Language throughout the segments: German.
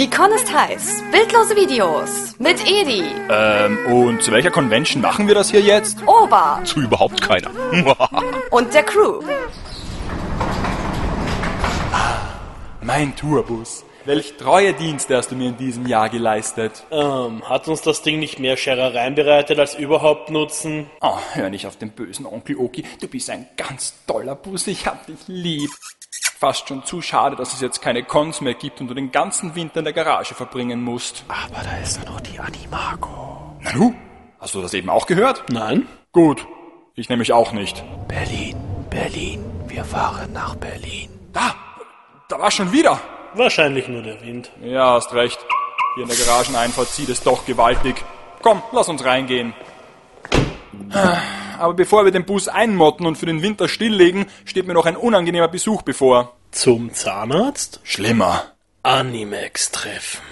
Die Con ist heiß. Bildlose Videos. Mit Edi. Ähm, und zu welcher Convention machen wir das hier jetzt? Ober. Zu überhaupt keiner. Und der Crew. mein Tourbus. Welch treue Dienste hast du mir in diesem Jahr geleistet? Ähm, hat uns das Ding nicht mehr Scherereien bereitet als überhaupt Nutzen? Oh, hör nicht auf den bösen Onkel Oki. Du bist ein ganz toller Bus. Ich hab dich lieb. Fast schon zu schade, dass es jetzt keine Cons mehr gibt und du den ganzen Winter in der Garage verbringen musst. Aber da ist ja noch die Animago. Nanu? Hast du das eben auch gehört? Nein? Gut. Ich nämlich auch nicht. Berlin, Berlin, wir fahren nach Berlin. Da! Da war schon wieder! Wahrscheinlich nur der Wind. Ja, hast recht. Hier in der Garageneinfahrt zieht es doch gewaltig. Komm, lass uns reingehen. Aber bevor wir den Bus einmotten und für den Winter stilllegen, steht mir noch ein unangenehmer Besuch bevor. Zum Zahnarzt? Schlimmer. Animex treffen.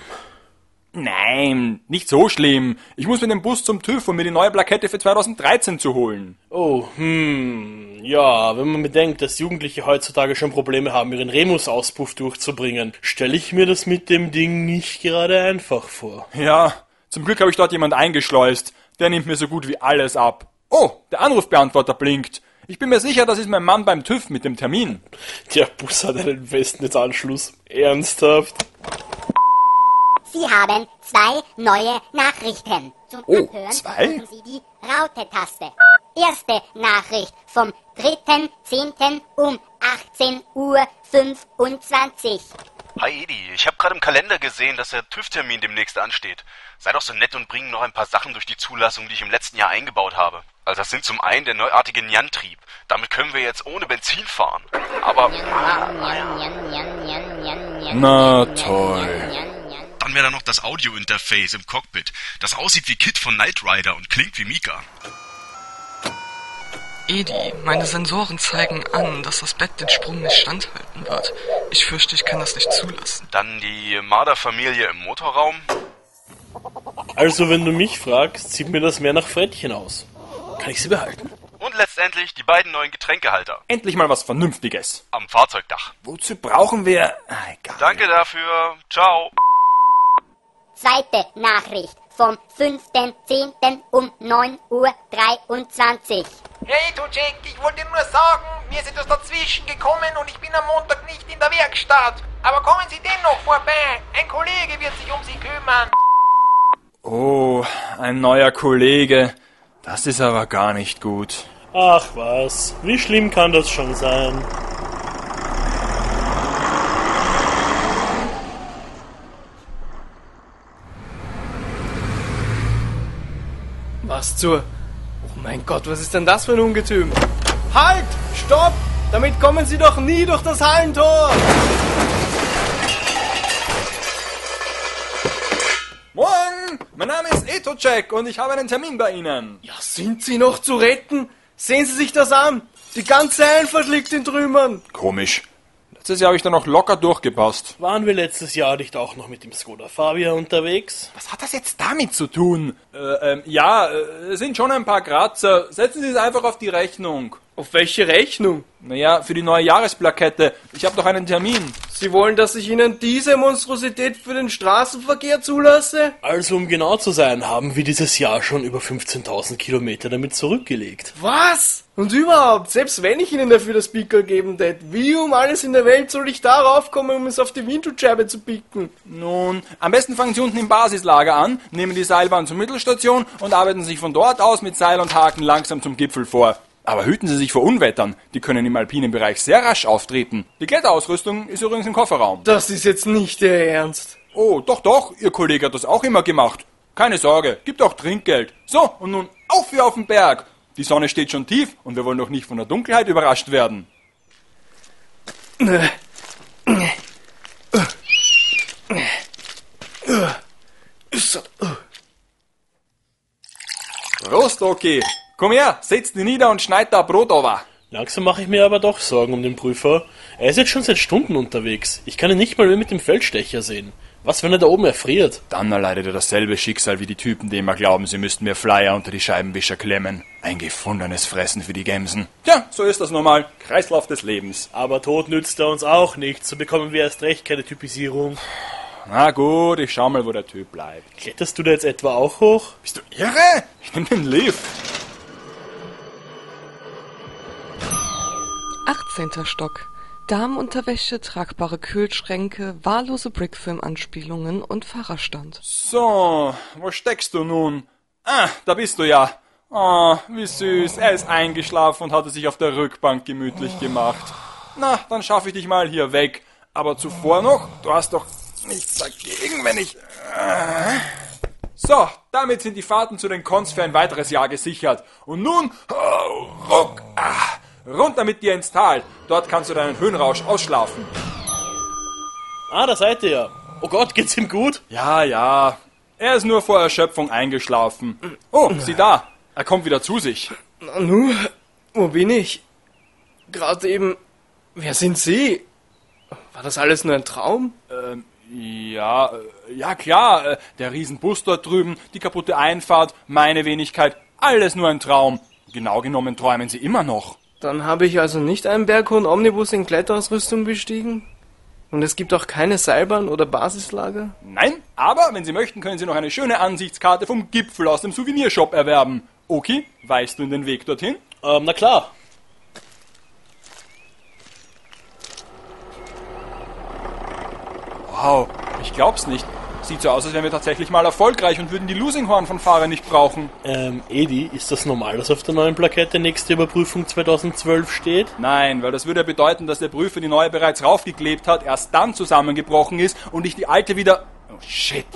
Nein, nicht so schlimm. Ich muss mit dem Bus zum TÜV, um mir die neue Plakette für 2013 zu holen. Oh, hm, ja, wenn man bedenkt, dass Jugendliche heutzutage schon Probleme haben, ihren Remus-Auspuff durchzubringen, stelle ich mir das mit dem Ding nicht gerade einfach vor. Ja, zum Glück habe ich dort jemand eingeschleust. Der nimmt mir so gut wie alles ab. Oh, der Anrufbeantworter blinkt. Ich bin mir sicher, das ist mein Mann beim TÜV mit dem Termin. Der Bus hat einen Festnetzanschluss. Ernsthaft? Sie haben zwei neue Nachrichten. Zum Oh, Abhören zwei? drücken Sie die Raute-Taste. Erste Nachricht vom 3.10. um 18.25 Uhr. Hi Edi, ich habe gerade im Kalender gesehen, dass der TÜV-Termin demnächst ansteht. Sei doch so nett und bring noch ein paar Sachen durch die Zulassung, die ich im letzten Jahr eingebaut habe. Also das sind zum einen der neuartige Nyan-Trieb. Damit können wir jetzt ohne Benzin fahren. Aber Na toll. dann wäre da noch das Audio-Interface im Cockpit, das aussieht wie Kit von Knight Rider und klingt wie Mika. Edi, meine Sensoren zeigen an, dass das Bett den Sprung nicht standhalten wird. Ich fürchte, ich kann das nicht zulassen. Dann die Marder-Familie im Motorraum. Also, wenn du mich fragst, sieht mir das mehr nach Frettchen aus. Kann ich sie behalten? Und letztendlich die beiden neuen Getränkehalter Endlich mal was Vernünftiges. am Fahrzeugdach. Wozu brauchen wir... Ah, egal. Danke dafür. Ciao. Zweite Nachricht vom 5.10. um 9.23 Uhr. Hey du Jack, ich wollte nur sagen, mir ist etwas dazwischen gekommen und ich bin am Montag nicht in der Werkstatt. Aber kommen Sie dennoch vorbei. Ein Kollege wird sich um Sie kümmern. Oh, ein neuer Kollege. Das ist aber gar nicht gut. Ach was, wie schlimm kann das schon sein? Was zur... Oh mein Gott, was ist denn das für ein Ungetüm? Halt! Stopp! Damit kommen Sie doch nie durch das Hallentor! Morgen! Mein Name ist Etocek und ich habe einen Termin bei Ihnen. Ja, sind Sie noch zu retten? Sehen Sie sich das an! Die ganze Einfahrt liegt in Trümmern! Komisch. Letztes Jahr habe ich da noch locker durchgepasst. Waren wir letztes Jahr nicht auch noch mit dem Skoda Fabia unterwegs? Was hat das jetzt damit zu tun? Äh, ähm, ja, äh, es sind schon ein paar Kratzer. Setzen Sie es einfach auf die Rechnung. Auf welche Rechnung? Naja, für die neue Jahresplakette. Ich habe doch einen Termin. Sie wollen, dass ich Ihnen diese Monstrosität für den Straßenverkehr zulasse? Also, um genau zu sein, haben wir dieses Jahr schon über 15.000 Kilometer damit zurückgelegt. Was? Und überhaupt, selbst wenn ich Ihnen dafür das Pickel geben tät, wie um alles in der Welt soll ich darauf kommen, um es auf die Windschutzscheibe zu picken? Nun, am besten fangen Sie unten im Basislager an, nehmen die Seilbahn zur Mittelstation und arbeiten sich von dort aus mit Seil und Haken langsam zum Gipfel vor. Aber hüten Sie sich vor Unwettern. Die können im alpinen Bereich sehr rasch auftreten. Die Kletterausrüstung ist übrigens im Kofferraum. Das ist jetzt nicht Ihr Ernst. Oh, doch, doch, Ihr Kollege hat das auch immer gemacht. Keine Sorge, gibt auch Trinkgeld. So, und nun auf wie auf den Berg. Die Sonne steht schon tief und wir wollen doch nicht von der Dunkelheit überrascht werden. Prost, okay. Komm her, setz dich nieder und schneid da Brot over. Langsam mache ich mir aber doch Sorgen um den Prüfer. Er ist jetzt schon seit Stunden unterwegs. Ich kann ihn nicht mal mehr mit dem Feldstecher sehen. Was, wenn er da oben erfriert? Dann erleidet er dasselbe Schicksal wie die Typen, die immer glauben, sie müssten mir Flyer unter die Scheibenwischer klemmen. Ein gefundenes Fressen für die Gemsen. Tja, so ist das nun mal. Kreislauf des Lebens. Aber Tod nützt er uns auch nichts, so bekommen wir erst recht keine Typisierung. Na gut, ich schau mal, wo der Typ bleibt. Kletterst du da jetzt etwa auch hoch? Bist du irre? Ich nehm den Lift. 18. Stock. Damenunterwäsche, tragbare Kühlschränke, wahllose Brickfilm-Anspielungen und Fahrerstand. So, wo steckst du nun? Ah, da bist du ja. Oh, wie süß. Er ist eingeschlafen und hatte sich auf der Rückbank gemütlich gemacht. Na, dann schaffe ich dich mal hier weg. Aber zuvor noch, du hast doch nichts dagegen, wenn ich... Ah. So, damit sind die Fahrten zu den Cons für ein weiteres Jahr gesichert. Und nun, oh, ruck, ah, runter mit dir ins Tal. Dort kannst du deinen Höhenrausch ausschlafen. Ah, da seid ihr ja. Oh Gott, geht's ihm gut? Ja, ja. Er ist nur vor Erschöpfung eingeschlafen. Oh, sieh da. Er kommt wieder zu sich. Nanu, wo bin ich? Gerade eben. Wer sind Sie? War das alles nur ein Traum? Ähm, ja, äh, ja klar. äh, Der Riesenbus dort drüben, die kaputte Einfahrt, meine Wenigkeit. Alles nur ein Traum. Genau genommen träumen Sie immer noch. Dann habe ich also nicht einen berghohen Omnibus in Kletterausrüstung bestiegen? Und es gibt auch keine Seilbahn oder Basislager? Nein, aber wenn Sie möchten, können Sie noch eine schöne Ansichtskarte vom Gipfel aus dem Souvenirshop erwerben. Oki, weißt du den Weg dorthin? Ähm, na klar. Wow, ich glaub's nicht. Sieht so aus, als wären wir tatsächlich mal erfolgreich und würden die Losinghorn von Fahrer nicht brauchen. Ähm, Edi, ist das normal, dass auf der neuen Plakette nächste Überprüfung 2012 steht? Nein, weil das würde bedeuten, dass der Prüfer die neue bereits raufgeklebt hat, erst dann zusammengebrochen ist und ich die alte wieder... Oh shit.